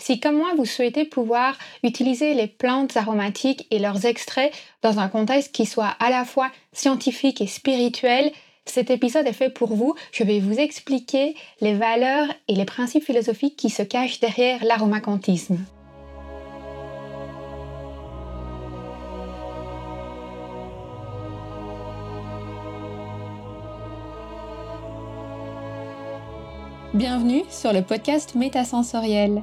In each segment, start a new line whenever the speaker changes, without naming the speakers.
Si comme moi vous souhaitez pouvoir utiliser les plantes aromatiques et leurs extraits dans un contexte qui soit à la fois scientifique et spirituel, cet épisode est fait pour vous. Je vais vous expliquer les valeurs et les principes philosophiques qui se cachent derrière l'aromacantisme. Bienvenue sur le podcast Métasensoriel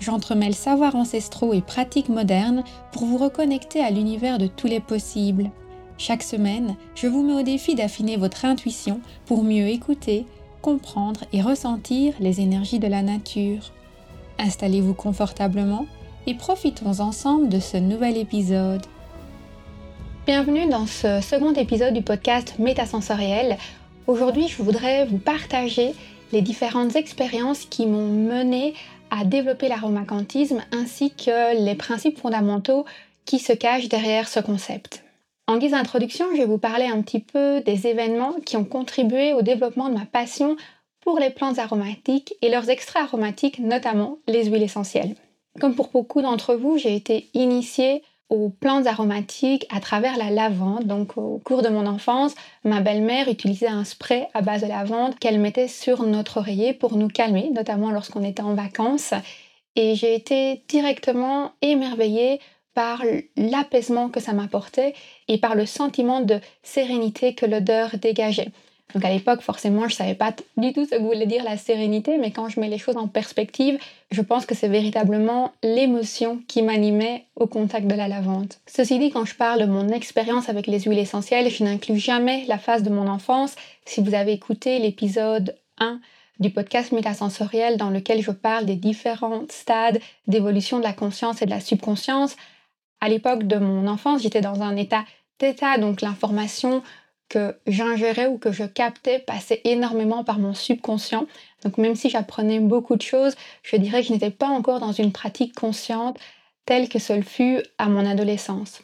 j'entremêle savoirs ancestraux et pratiques modernes pour vous reconnecter à l'univers de tous les possibles. Chaque semaine, je vous mets au défi d'affiner votre intuition pour mieux écouter, comprendre et ressentir les énergies de la nature. Installez-vous confortablement et profitons ensemble de ce nouvel épisode. Bienvenue dans ce second épisode du podcast Métasensoriel. Aujourd'hui, je voudrais vous partager les différentes expériences qui m'ont mené à développer l'aromacantisme ainsi que les principes fondamentaux qui se cachent derrière ce concept. En guise d'introduction, je vais vous parler un petit peu des événements qui ont contribué au développement de ma passion pour les plantes aromatiques et leurs extraits aromatiques, notamment les huiles essentielles. Comme pour beaucoup d'entre vous, j'ai été initiée aux plantes aromatiques à travers la lavande. Donc au cours de mon enfance, ma belle-mère utilisait un spray à base de lavande qu'elle mettait sur notre oreiller pour nous calmer, notamment lorsqu'on était en vacances. Et j'ai été directement émerveillée par l'apaisement que ça m'apportait et par le sentiment de sérénité que l'odeur dégageait. Donc à l'époque, forcément, je savais pas du tout ce que voulait dire la sérénité, mais quand je mets les choses en perspective, je pense que c'est véritablement l'émotion qui m'animait au contact de la lavande. Ceci dit, quand je parle de mon expérience avec les huiles essentielles, je n'inclus jamais la phase de mon enfance. Si vous avez écouté l'épisode 1 du podcast Métasensoriel dans lequel je parle des différents stades d'évolution de la conscience et de la subconscience, à l'époque de mon enfance, j'étais dans un état d'état, donc l'information que j'ingérais ou que je captais passait énormément par mon subconscient. Donc même si j'apprenais beaucoup de choses, je dirais que je n'étais pas encore dans une pratique consciente telle que ce fut à mon adolescence.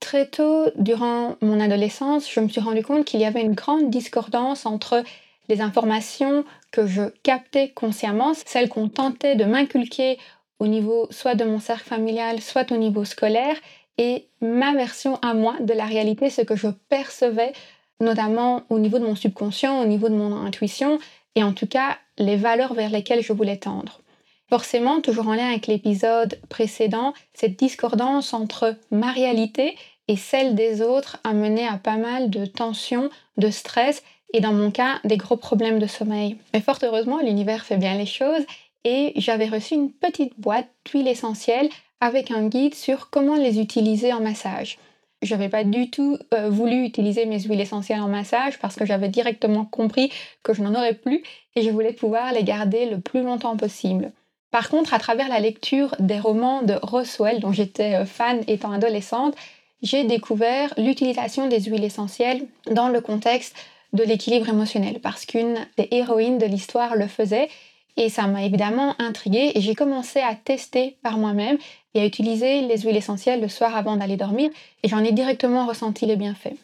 Très tôt, durant mon adolescence, je me suis rendu compte qu'il y avait une grande discordance entre les informations que je captais consciemment, celles qu'on tentait de m'inculquer au niveau soit de mon cercle familial, soit au niveau scolaire, et ma version à moi de la réalité, ce que je percevais notamment au niveau de mon subconscient, au niveau de mon intuition, et en tout cas les valeurs vers lesquelles je voulais tendre. Forcément, toujours en lien avec l'épisode précédent, cette discordance entre ma réalité et celle des autres a mené à pas mal de tensions, de stress et dans mon cas des gros problèmes de sommeil. Mais fort heureusement, l'univers fait bien les choses et j'avais reçu une petite boîte d'huile essentielle avec un guide sur comment les utiliser en massage. Je n'avais pas du tout euh, voulu utiliser mes huiles essentielles en massage parce que j'avais directement compris que je n'en aurais plus et je voulais pouvoir les garder le plus longtemps possible. Par contre, à travers la lecture des romans de Roswell, dont j'étais euh, fan étant adolescente, j'ai découvert l'utilisation des huiles essentielles dans le contexte de l'équilibre émotionnel parce qu'une des héroïnes de l'histoire le faisait et ça m'a évidemment intriguée et j'ai commencé à tester par moi-même et à utiliser les huiles essentielles le soir avant d'aller dormir et j'en ai directement ressenti les bienfaits.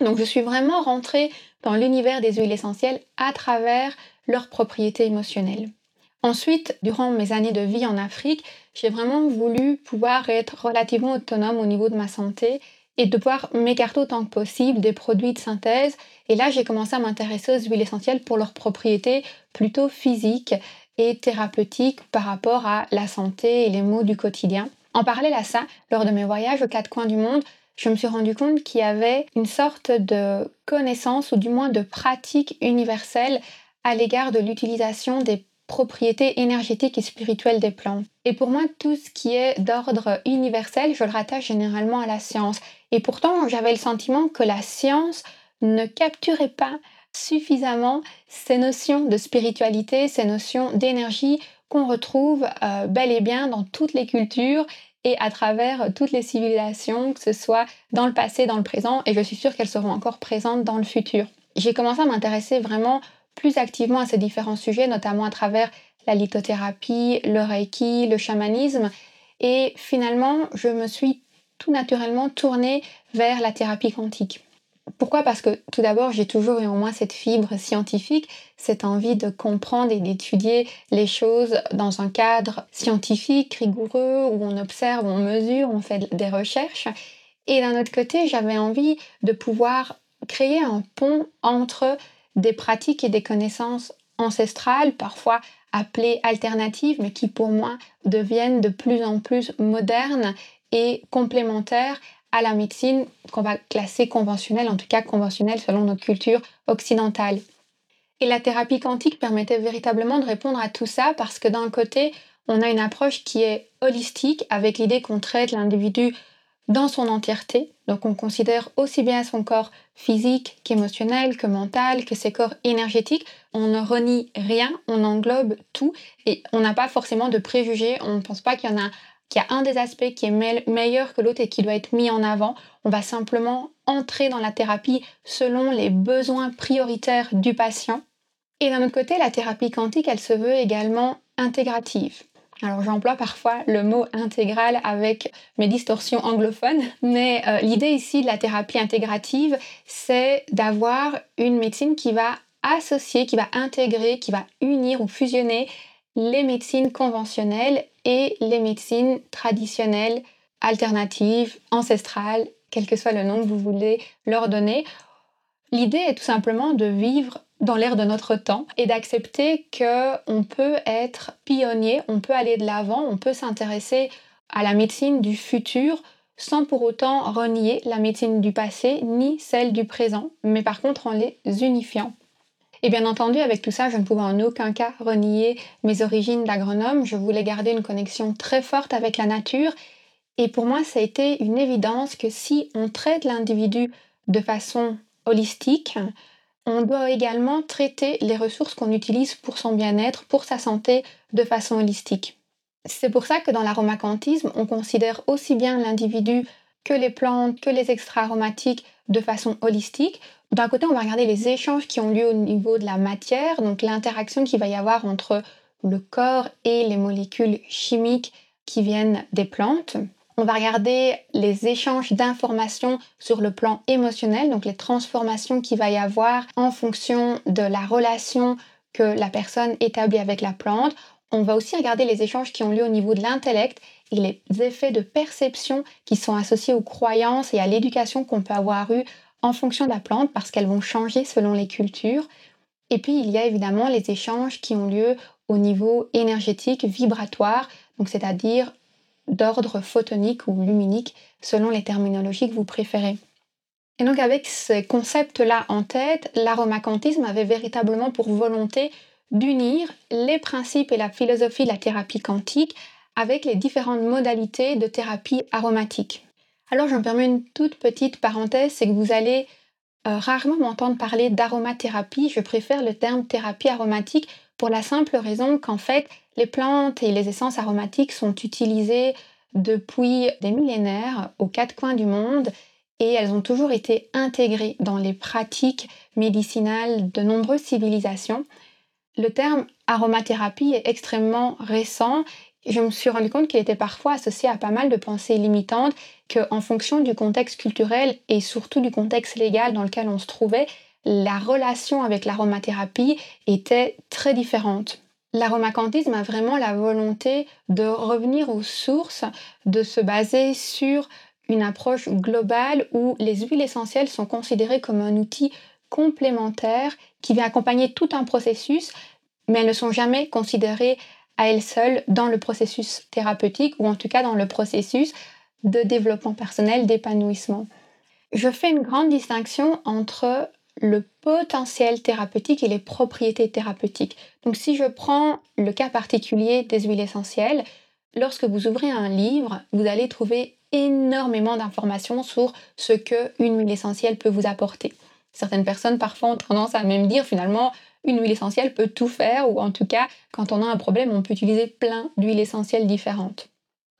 Donc je suis vraiment rentrée dans l'univers des huiles essentielles à travers leurs propriétés émotionnelles. Ensuite, durant mes années de vie en Afrique, j'ai vraiment voulu pouvoir être relativement autonome au niveau de ma santé et de pouvoir m'écarter autant que possible des produits de synthèse. Et là, j'ai commencé à m'intéresser aux huiles essentielles pour leurs propriétés plutôt physiques et thérapeutiques par rapport à la santé et les maux du quotidien. En parallèle à ça, lors de mes voyages aux quatre coins du monde, je me suis rendu compte qu'il y avait une sorte de connaissance ou du moins de pratique universelle à l'égard de l'utilisation des propriétés énergétiques et spirituelles des plantes. Et pour moi, tout ce qui est d'ordre universel, je le rattache généralement à la science. Et pourtant, j'avais le sentiment que la science ne capturait pas suffisamment ces notions de spiritualité, ces notions d'énergie qu'on retrouve euh, bel et bien dans toutes les cultures et à travers toutes les civilisations, que ce soit dans le passé, dans le présent, et je suis sûre qu'elles seront encore présentes dans le futur. J'ai commencé à m'intéresser vraiment plus activement à ces différents sujets, notamment à travers la lithothérapie, le reiki, le chamanisme, et finalement, je me suis tout naturellement tournée vers la thérapie quantique. Pourquoi? Parce que tout d'abord, j'ai toujours eu en moi cette fibre scientifique, cette envie de comprendre et d'étudier les choses dans un cadre scientifique, rigoureux, où on observe, on mesure, on fait des recherches. Et d'un autre côté, j'avais envie de pouvoir créer un pont entre des pratiques et des connaissances ancestrales, parfois appelées alternatives, mais qui pour moi deviennent de plus en plus modernes et complémentaires à la médecine qu'on va classer conventionnelle, en tout cas conventionnelle selon notre culture occidentale. Et la thérapie quantique permettait véritablement de répondre à tout ça parce que d'un côté, on a une approche qui est holistique avec l'idée qu'on traite l'individu dans son entièreté. Donc on considère aussi bien son corps physique qu'émotionnel, que mental, que ses corps énergétiques. On ne renie rien, on englobe tout et on n'a pas forcément de préjugés. On ne pense pas qu'il y en a qu'il y a un des aspects qui est meilleur que l'autre et qui doit être mis en avant. On va simplement entrer dans la thérapie selon les besoins prioritaires du patient. Et d'un autre côté, la thérapie quantique, elle se veut également intégrative. Alors j'emploie parfois le mot intégral avec mes distorsions anglophones, mais euh, l'idée ici de la thérapie intégrative, c'est d'avoir une médecine qui va associer, qui va intégrer, qui va unir ou fusionner les médecines conventionnelles et les médecines traditionnelles, alternatives, ancestrales, quel que soit le nom que vous voulez leur donner. L'idée est tout simplement de vivre dans l'ère de notre temps et d'accepter que on peut être pionnier, on peut aller de l'avant, on peut s'intéresser à la médecine du futur sans pour autant renier la médecine du passé ni celle du présent, mais par contre en les unifiant. Et bien entendu, avec tout ça, je ne pouvais en aucun cas renier mes origines d'agronome. Je voulais garder une connexion très forte avec la nature. Et pour moi, ça a été une évidence que si on traite l'individu de façon holistique, on doit également traiter les ressources qu'on utilise pour son bien-être, pour sa santé, de façon holistique. C'est pour ça que dans l'aromacantisme, on considère aussi bien l'individu que les plantes, que les extra aromatiques de façon holistique. D'un côté, on va regarder les échanges qui ont lieu au niveau de la matière, donc l'interaction qu'il va y avoir entre le corps et les molécules chimiques qui viennent des plantes. On va regarder les échanges d'informations sur le plan émotionnel, donc les transformations qu'il va y avoir en fonction de la relation que la personne établit avec la plante. On va aussi regarder les échanges qui ont lieu au niveau de l'intellect et les effets de perception qui sont associés aux croyances et à l'éducation qu'on peut avoir eu en fonction de la plante parce qu'elles vont changer selon les cultures. Et puis il y a évidemment les échanges qui ont lieu au niveau énergétique, vibratoire, donc c'est-à-dire d'ordre photonique ou luminique selon les terminologies que vous préférez. Et donc avec ces concepts-là en tête, l'aromacantisme avait véritablement pour volonté d'unir les principes et la philosophie de la thérapie quantique avec les différentes modalités de thérapie aromatique. Alors je me permets une toute petite parenthèse, c'est que vous allez euh, rarement m'entendre parler d'aromathérapie, je préfère le terme thérapie aromatique pour la simple raison qu'en fait les plantes et les essences aromatiques sont utilisées depuis des millénaires aux quatre coins du monde et elles ont toujours été intégrées dans les pratiques médicinales de nombreuses civilisations. Le terme aromathérapie est extrêmement récent je me suis rendu compte qu'il était parfois associé à pas mal de pensées limitantes, qu'en fonction du contexte culturel et surtout du contexte légal dans lequel on se trouvait, la relation avec l'aromathérapie était très différente. L'aromacantisme a vraiment la volonté de revenir aux sources, de se baser sur une approche globale où les huiles essentielles sont considérées comme un outil complémentaire qui vient accompagner tout un processus, mais elles ne sont jamais considérées à elles seules dans le processus thérapeutique ou en tout cas dans le processus de développement personnel, d'épanouissement. Je fais une grande distinction entre le potentiel thérapeutique et les propriétés thérapeutiques. Donc si je prends le cas particulier des huiles essentielles, lorsque vous ouvrez un livre, vous allez trouver énormément d'informations sur ce que une huile essentielle peut vous apporter. Certaines personnes parfois ont tendance à même dire finalement une huile essentielle peut tout faire, ou en tout cas, quand on a un problème, on peut utiliser plein d'huiles essentielles différentes.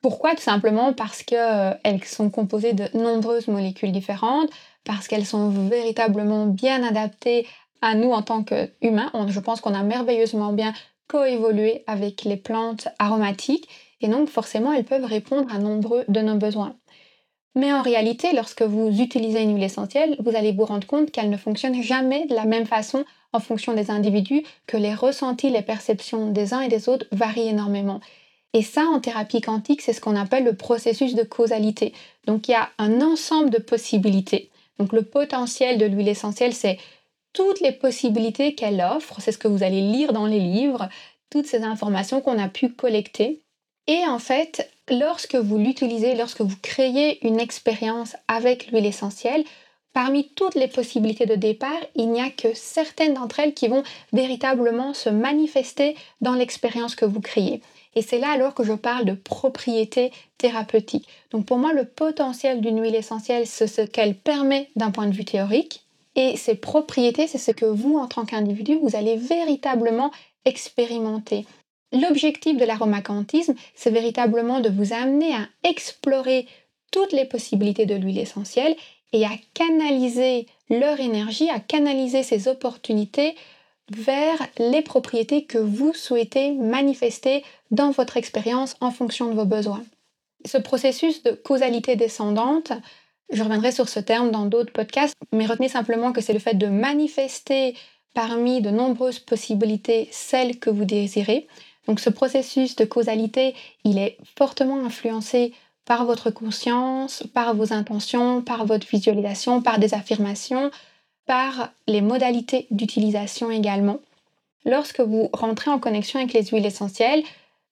Pourquoi? Tout simplement parce qu'elles euh, sont composées de nombreuses molécules différentes, parce qu'elles sont véritablement bien adaptées à nous en tant qu'humains. Je pense qu'on a merveilleusement bien coévolué avec les plantes aromatiques et donc forcément elles peuvent répondre à nombreux de nos besoins. Mais en réalité, lorsque vous utilisez une huile essentielle, vous allez vous rendre compte qu'elle ne fonctionne jamais de la même façon en fonction des individus, que les ressentis, les perceptions des uns et des autres varient énormément. Et ça, en thérapie quantique, c'est ce qu'on appelle le processus de causalité. Donc il y a un ensemble de possibilités. Donc le potentiel de l'huile essentielle, c'est toutes les possibilités qu'elle offre, c'est ce que vous allez lire dans les livres, toutes ces informations qu'on a pu collecter. Et en fait, lorsque vous l'utilisez, lorsque vous créez une expérience avec l'huile essentielle, parmi toutes les possibilités de départ, il n'y a que certaines d'entre elles qui vont véritablement se manifester dans l'expérience que vous créez. Et c'est là alors que je parle de propriétés thérapeutiques. Donc pour moi, le potentiel d'une huile essentielle, c'est ce qu'elle permet d'un point de vue théorique, et ces propriétés, c'est ce que vous, en tant qu'individu, vous allez véritablement expérimenter. L'objectif de l'aromacantisme, c'est véritablement de vous amener à explorer toutes les possibilités de l'huile essentielle et à canaliser leur énergie, à canaliser ces opportunités vers les propriétés que vous souhaitez manifester dans votre expérience en fonction de vos besoins. Ce processus de causalité descendante, je reviendrai sur ce terme dans d'autres podcasts, mais retenez simplement que c'est le fait de manifester parmi de nombreuses possibilités celles que vous désirez. Donc ce processus de causalité, il est fortement influencé par votre conscience, par vos intentions, par votre visualisation, par des affirmations, par les modalités d'utilisation également. Lorsque vous rentrez en connexion avec les huiles essentielles,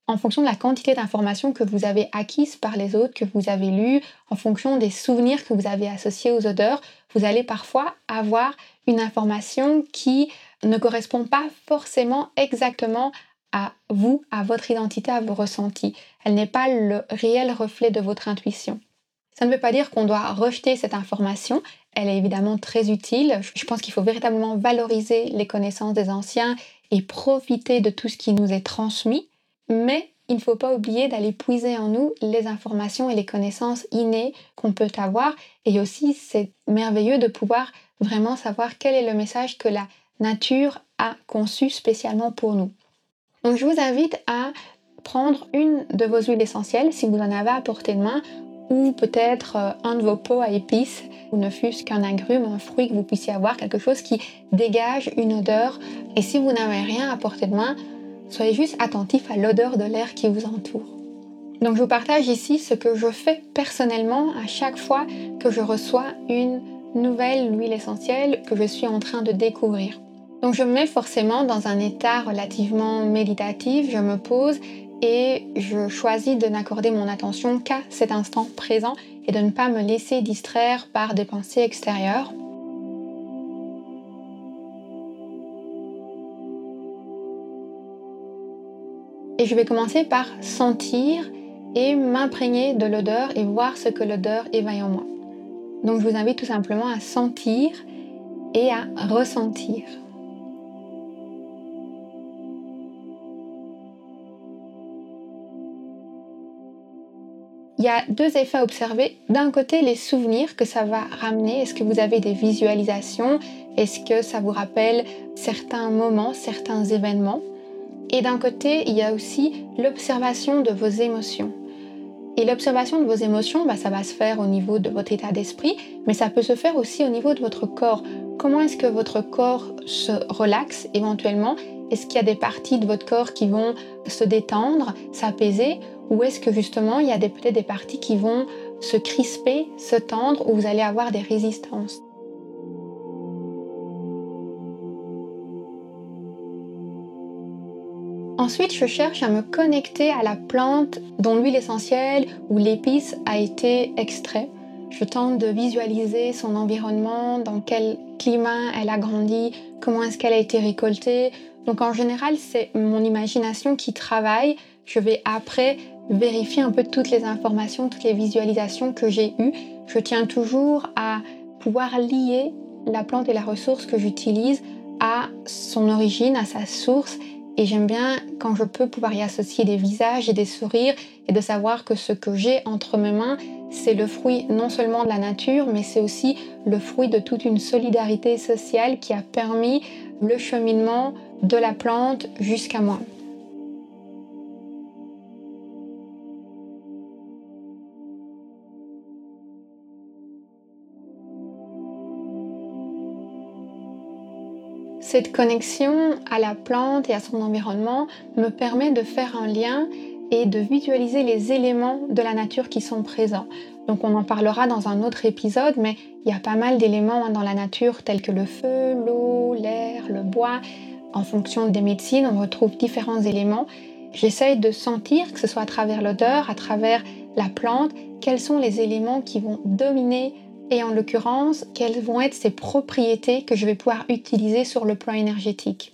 en fonction de la quantité d'informations que vous avez acquises par les autres, que vous avez lues, en fonction des souvenirs que vous avez associés aux odeurs, vous allez parfois avoir une information qui ne correspond pas forcément exactement à vous, à votre identité, à vos ressentis. Elle n'est pas le réel reflet de votre intuition. Ça ne veut pas dire qu'on doit rejeter cette information. Elle est évidemment très utile. Je pense qu'il faut véritablement valoriser les connaissances des anciens et profiter de tout ce qui nous est transmis. Mais il ne faut pas oublier d'aller puiser en nous les informations et les connaissances innées qu'on peut avoir. Et aussi, c'est merveilleux de pouvoir vraiment savoir quel est le message que la nature a conçu spécialement pour nous. Donc je vous invite à prendre une de vos huiles essentielles si vous en avez à portée de main ou peut-être euh, un de vos pots à épices ou ne fût-ce qu'un agrume, un fruit que vous puissiez avoir, quelque chose qui dégage une odeur. Et si vous n'avez rien à portée de main, Soyez juste attentif à l'odeur de l'air qui vous entoure. Donc je vous partage ici ce que je fais personnellement à chaque fois que je reçois une nouvelle huile essentielle que je suis en train de découvrir. Donc je me mets forcément dans un état relativement méditatif, je me pose et je choisis de n'accorder mon attention qu'à cet instant présent et de ne pas me laisser distraire par des pensées extérieures. Et je vais commencer par sentir et m'imprégner de l'odeur et voir ce que l'odeur éveille en moi. Donc je vous invite tout simplement à sentir et à ressentir. Il y a deux effets à observer. D'un côté, les souvenirs que ça va ramener. Est-ce que vous avez des visualisations? Est-ce que ça vous rappelle certains moments, certains événements? Et d'un côté, il y a aussi l'observation de vos émotions. Et l'observation de vos émotions, bah, ça va se faire au niveau de votre état d'esprit, mais ça peut se faire aussi au niveau de votre corps. Comment est-ce que votre corps se relaxe éventuellement? Est-ce qu'il y a des parties de votre corps qui vont se détendre, s'apaiser? Ou est-ce que justement il y a peut-être des parties qui vont se crisper, se tendre, ou vous allez avoir des résistances? Ensuite, je cherche à me connecter à la plante dont l'huile essentielle ou l'épice a été extrait. Je tente de visualiser son environnement, dans quel climat elle a grandi, comment est-ce qu'elle a été récoltée. Donc en général, c'est mon imagination qui travaille. Je vais après vérifier un peu toutes les informations, toutes les visualisations que j'ai eues. Je tiens toujours à pouvoir lier la plante et la ressource que j'utilise à son origine, à sa source Et j'aime bien quand je peux pouvoir y associer des visages et des sourires et de savoir que ce que j'ai entre mes mains, c'est le fruit non seulement de la nature, mais c'est aussi le fruit de toute une solidarité sociale qui a permis le cheminement de la plante jusqu'à moi. Cette connexion à la plante et à son environnement me permet de faire un lien et de visualiser les éléments de la nature qui sont présents. Donc on en parlera dans un autre épisode, mais il y a pas mal d'éléments dans la nature tels que le feu, l'eau, l'air, le bois. En fonction des médecines, on retrouve différents éléments. J'essaye de sentir, que ce soit à travers l'odeur, à travers la plante, quels sont les éléments qui vont dominer et en l'occurrence, quelles vont être ces propriétés que je vais pouvoir utiliser sur le plan énergétique.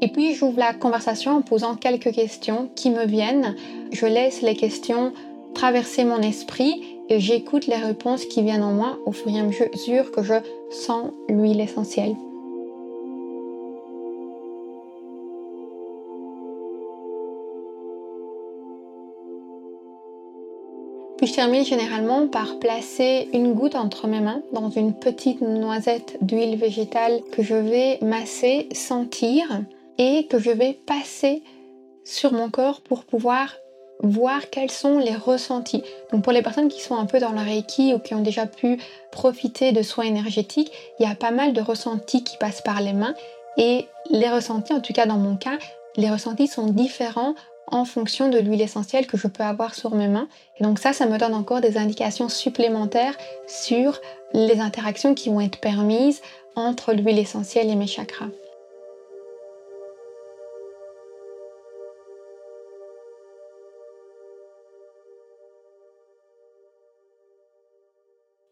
Et puis j'ouvre la conversation en posant quelques questions qui me viennent. Je laisse les questions traverser mon esprit et j'écoute les réponses qui viennent en moi au fur et à mesure que je sens l'huile essentielle. Puis je termine généralement par placer une goutte entre mes mains dans une petite noisette d'huile végétale que je vais masser, sentir et que je vais passer sur mon corps pour pouvoir voir quels sont les ressentis. Donc pour les personnes qui sont un peu dans le Reiki ou qui ont déjà pu profiter de soins énergétiques, il y a pas mal de ressentis qui passent par les mains et les ressentis, en tout cas dans mon cas, les ressentis sont différents en fonction de l'huile essentielle que je peux avoir sur mes mains. Et donc ça, ça me donne encore des indications supplémentaires sur les interactions qui vont être permises entre l'huile essentielle et mes chakras.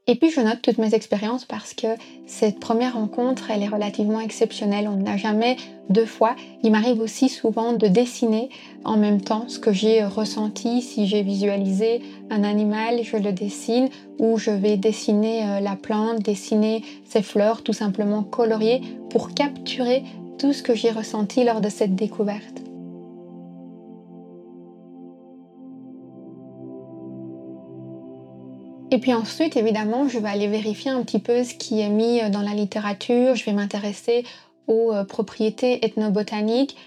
Et puis je note toutes mes expériences parce que cette première rencontre, elle est relativement exceptionnelle. On n'a jamais deux fois. Il m'arrive aussi souvent de dessiner en même temps ce que j'ai ressenti. Si j'ai visualisé un animal, je le dessine ou je vais dessiner euh, la plante, dessiner ses fleurs, tout simplement colorier pour capturer tout ce que j'ai ressenti lors de cette découverte. Et puis ensuite, évidemment, je vais aller vérifier un petit peu ce qui est mis euh, dans la littérature. Je vais m'intéresser aux euh, propriétés ethnobotaniques.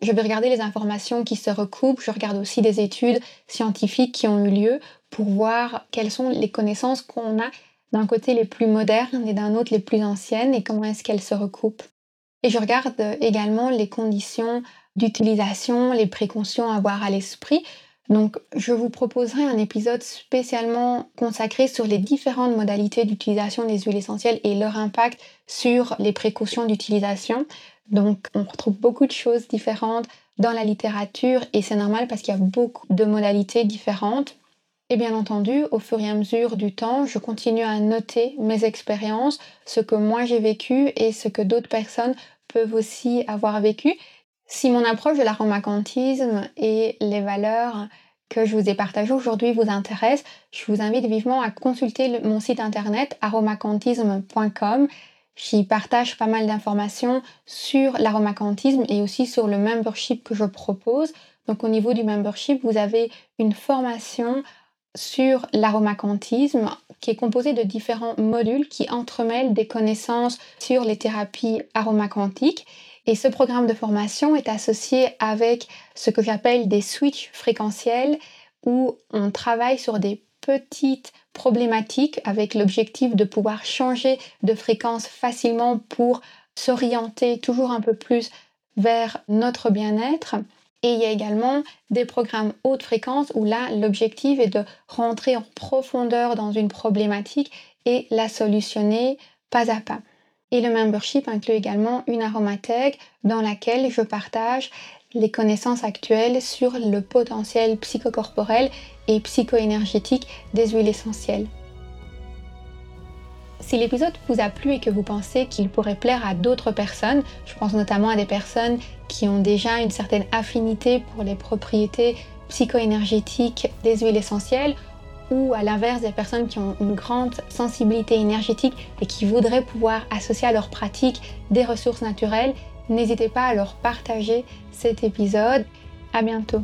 Je vais regarder les informations qui se recoupent. Je regarde aussi des études scientifiques qui ont eu lieu pour voir quelles sont les connaissances qu'on a d'un côté les plus modernes et d'un autre les plus anciennes et comment est-ce qu'elles se recoupent. Et je regarde euh, également les conditions d'utilisation, les précautions à avoir à l'esprit donc, je vous proposerai un épisode spécialement consacré sur les différentes modalités d'utilisation des huiles essentielles et leur impact sur les précautions d'utilisation. Donc, on retrouve beaucoup de choses différentes dans la littérature et c'est normal parce qu'il y a beaucoup de modalités différentes. Et bien entendu, au fur et à mesure du temps, je continue à noter mes expériences, ce que moi j'ai vécu et ce que d'autres personnes peuvent aussi avoir vécu. Si mon approche de l'aromacantisme et les valeurs que je vous ai partagées aujourd'hui vous intéressent, je vous invite vivement à consulter mon site internet aromacantisme.com. J'y partage pas mal d'informations sur l'aromacantisme et aussi sur le membership que je propose. Donc au niveau du membership, vous avez une formation sur l'aromacantisme qui est composée de différents modules qui entremêlent des connaissances sur les thérapies aromacantiques et ce programme de formation est associé avec ce que j'appelle des switches fréquentiels où on travaille sur des petites problématiques avec l'objectif de pouvoir changer de fréquence facilement pour s'orienter toujours un peu plus vers notre bien-être. Et il y a également des programmes haute fréquence où là, l'objectif est de rentrer en profondeur dans une problématique et la solutionner pas à pas. Et le membership inclut également une aromathèque dans laquelle je partage les connaissances actuelles sur le potentiel psychocorporel et psychoénergétique des huiles essentielles. Si l'épisode vous a plu et que vous pensez qu'il pourrait plaire à d'autres personnes, je pense notamment à des personnes qui ont déjà une certaine affinité pour les propriétés psychoénergétiques des huiles essentielles, ou à l'inverse des personnes qui ont une grande sensibilité énergétique et qui voudraient pouvoir associer à leur pratique des ressources naturelles, n'hésitez pas à leur partager cet épisode. À bientôt.